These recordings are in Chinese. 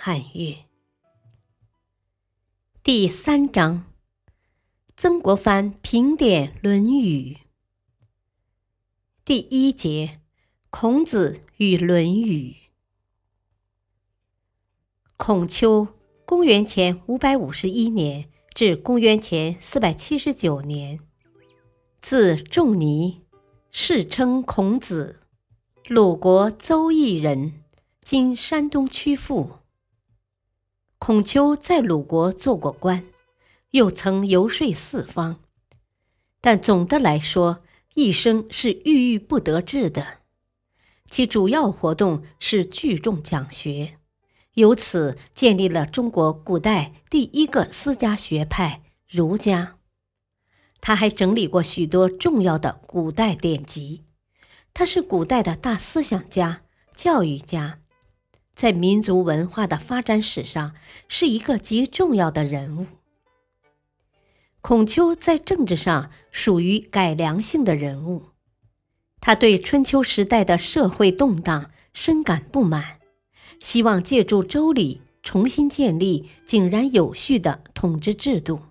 汉乐第三章：曾国藩评点《论语》第一节：孔子与《论语》。孔丘（公元前五百五十一年至公元前四百七十九年），字仲尼，世称孔子，鲁国邹邑人，今山东曲阜。孔丘在鲁国做过官，又曾游说四方，但总的来说，一生是郁郁不得志的。其主要活动是聚众讲学，由此建立了中国古代第一个私家学派——儒家。他还整理过许多重要的古代典籍，他是古代的大思想家、教育家。在民族文化的发展史上，是一个极重要的人物。孔丘在政治上属于改良性的人物，他对春秋时代的社会动荡深感不满，希望借助周礼重新建立井然有序的统治制度，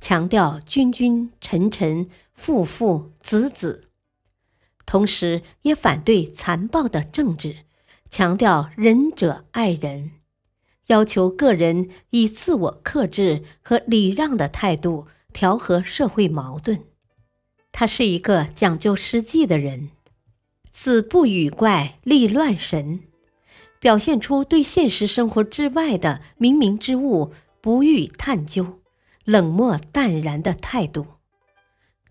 强调君君臣臣父父子子，同时也反对残暴的政治。强调仁者爱人，要求个人以自我克制和礼让的态度调和社会矛盾。他是一个讲究实际的人，子不语怪力乱神，表现出对现实生活之外的冥冥之物不予探究、冷漠淡然的态度。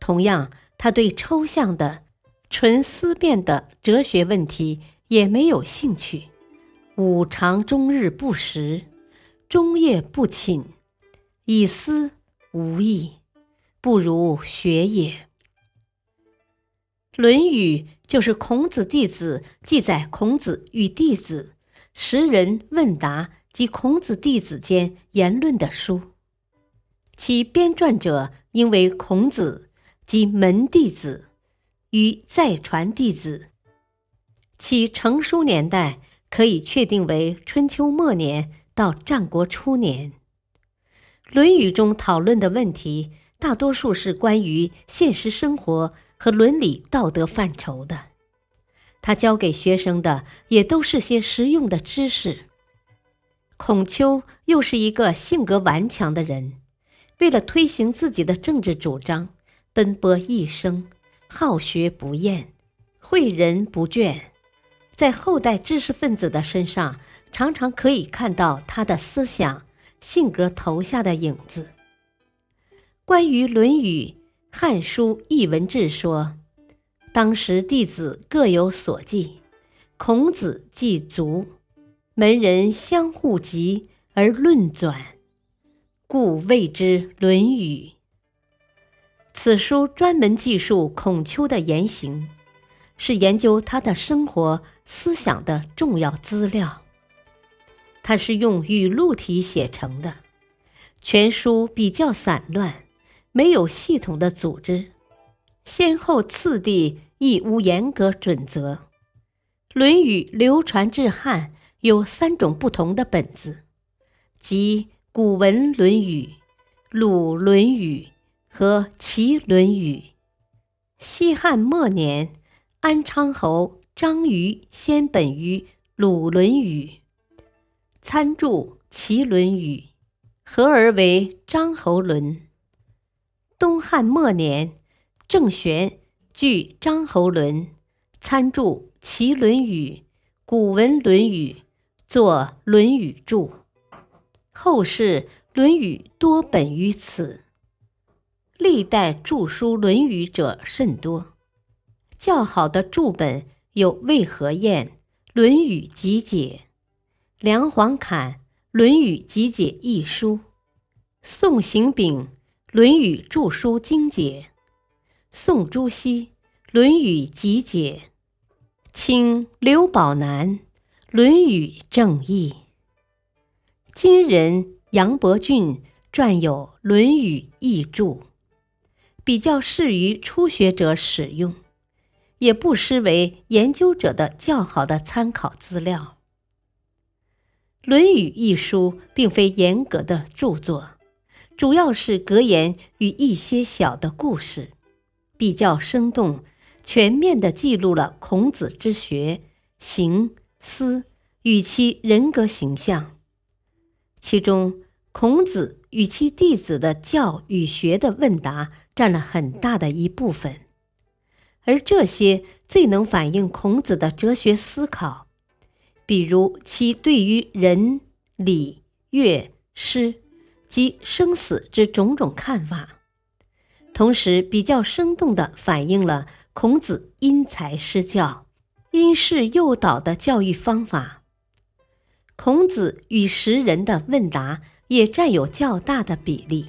同样，他对抽象的、纯思辨的哲学问题。也没有兴趣，吾常终日不食，终夜不寝，以思无益，不如学也。《论语》就是孔子弟子记载孔子与弟子、识人问答及孔子弟子间言论的书，其编撰者应为孔子及门弟子与再传弟子。其成书年代可以确定为春秋末年到战国初年。《论语》中讨论的问题，大多数是关于现实生活和伦理道德范畴的。他教给学生的也都是些实用的知识。孔丘又是一个性格顽强的人，为了推行自己的政治主张，奔波一生，好学不厌，诲人不倦。在后代知识分子的身上，常常可以看到他的思想、性格投下的影子。关于《论语》，《汉书·艺文志》说：“当时弟子各有所记，孔子记足，门人相互集而论转，故谓之《论语》。”此书专门记述孔丘的言行。是研究他的生活思想的重要资料。它是用语录体写成的，全书比较散乱，没有系统的组织，先后次第亦无严格准则。《论语》流传至汉有三种不同的本子，即古文《论语》、鲁《论语》和齐《论语》。西汉末年。安昌侯张瑜先本于《鲁论语》，参注《齐论语》，合而为《张侯论》。东汉末年，郑玄据《张侯论》，参注《齐论语》，古文《论语》，作《论语注》。后世《论语》多本于此。历代著书《论语》者甚多。较好的注本有魏和彦《论语集解》，梁皇侃《论语集解》一书，宋行炳《论语注疏精解》，宋朱熹《论语集解》，清刘宝南《论语正义》。今人杨伯峻撰有《论语译注》，比较适于初学者使用，也不失为研究者的较好的参考资料。《论语》一书并非严格的著作，主要是格言与一些小的故事，比较生动、全面地记录了孔子之学、行、思与其人格形象。其中，孔子与其弟子的教与学的问答占了很大的一部分，而这些最能反映孔子的哲学思考，比如其对于仁、礼、乐、诗及生死之种种看法，同时比较生动地反映了孔子因材施教、因势诱导的教育方法。孔子与时人的问答也占有较大的比例，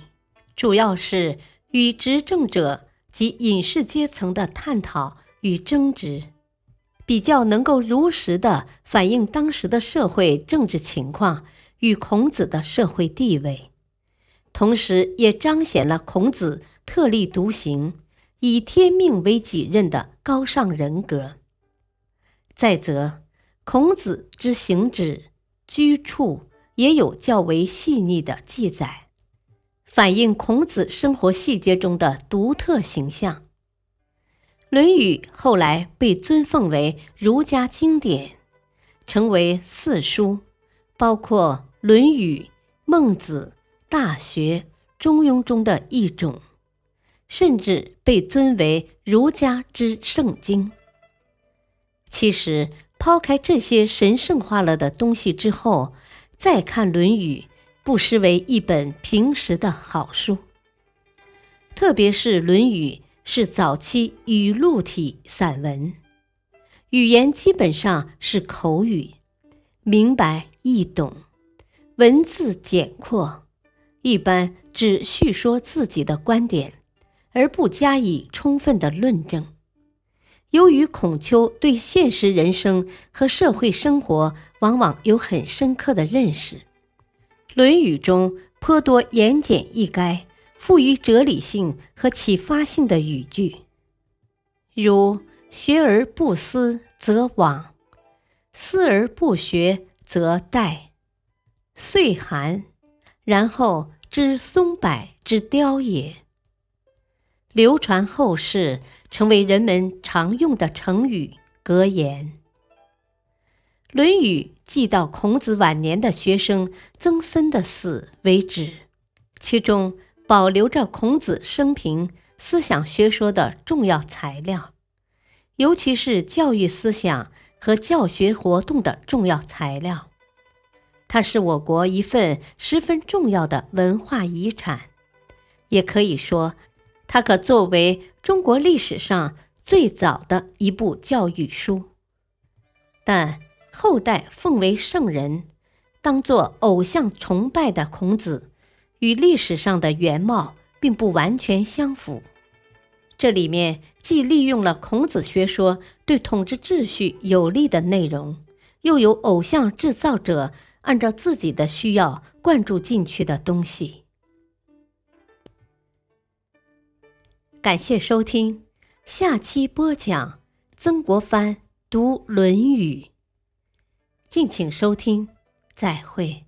主要是与执政者及隐士阶层的探讨与争执，比较能够如实的反映当时的社会政治情况与孔子的社会地位，同时也彰显了孔子特立独行、以天命为己任的高尚人格。再则，孔子之行止。居处也有较为细腻的记载，反映孔子生活细节中的独特形象。《论语》后来被尊奉为儒家经典，成为四书，包括《论语》《孟子》《大学》《中庸》中的一种，甚至被尊为儒家之圣经。其实。抛开这些神圣化了的东西之后，再看《论语》，不失为一本平实的好书。特别是《论语》是早期语录体散文，语言基本上是口语，明白易懂，文字简阔，一般只叙说自己的观点，而不加以充分的论证。由于孔丘对现实人生和社会生活往往有很深刻的认识，《论语》中颇多言简意赅、富于哲理性和启发性的语句，如“学而不思则罔，思而不学则殆”，岁寒，然后知松柏之凋也。流传后世，成为人们常用的成语格言。《论语》记到孔子晚年的学生曾参的死为止，其中保留着孔子生平思想学说的重要材料，尤其是教育思想和教学活动的重要材料。它是我国一份十分重要的文化遗产，也可以说。它可作为中国历史上最早的一部教育书，但后代奉为圣人、当作偶像崇拜的孔子，与历史上的原貌并不完全相符。这里面既利用了孔子学说对统治秩序有利的内容，又有偶像制造者按照自己的需要灌注进去的东西。感谢收听，下期播讲曾国藩读《论语》，敬请收听，再会。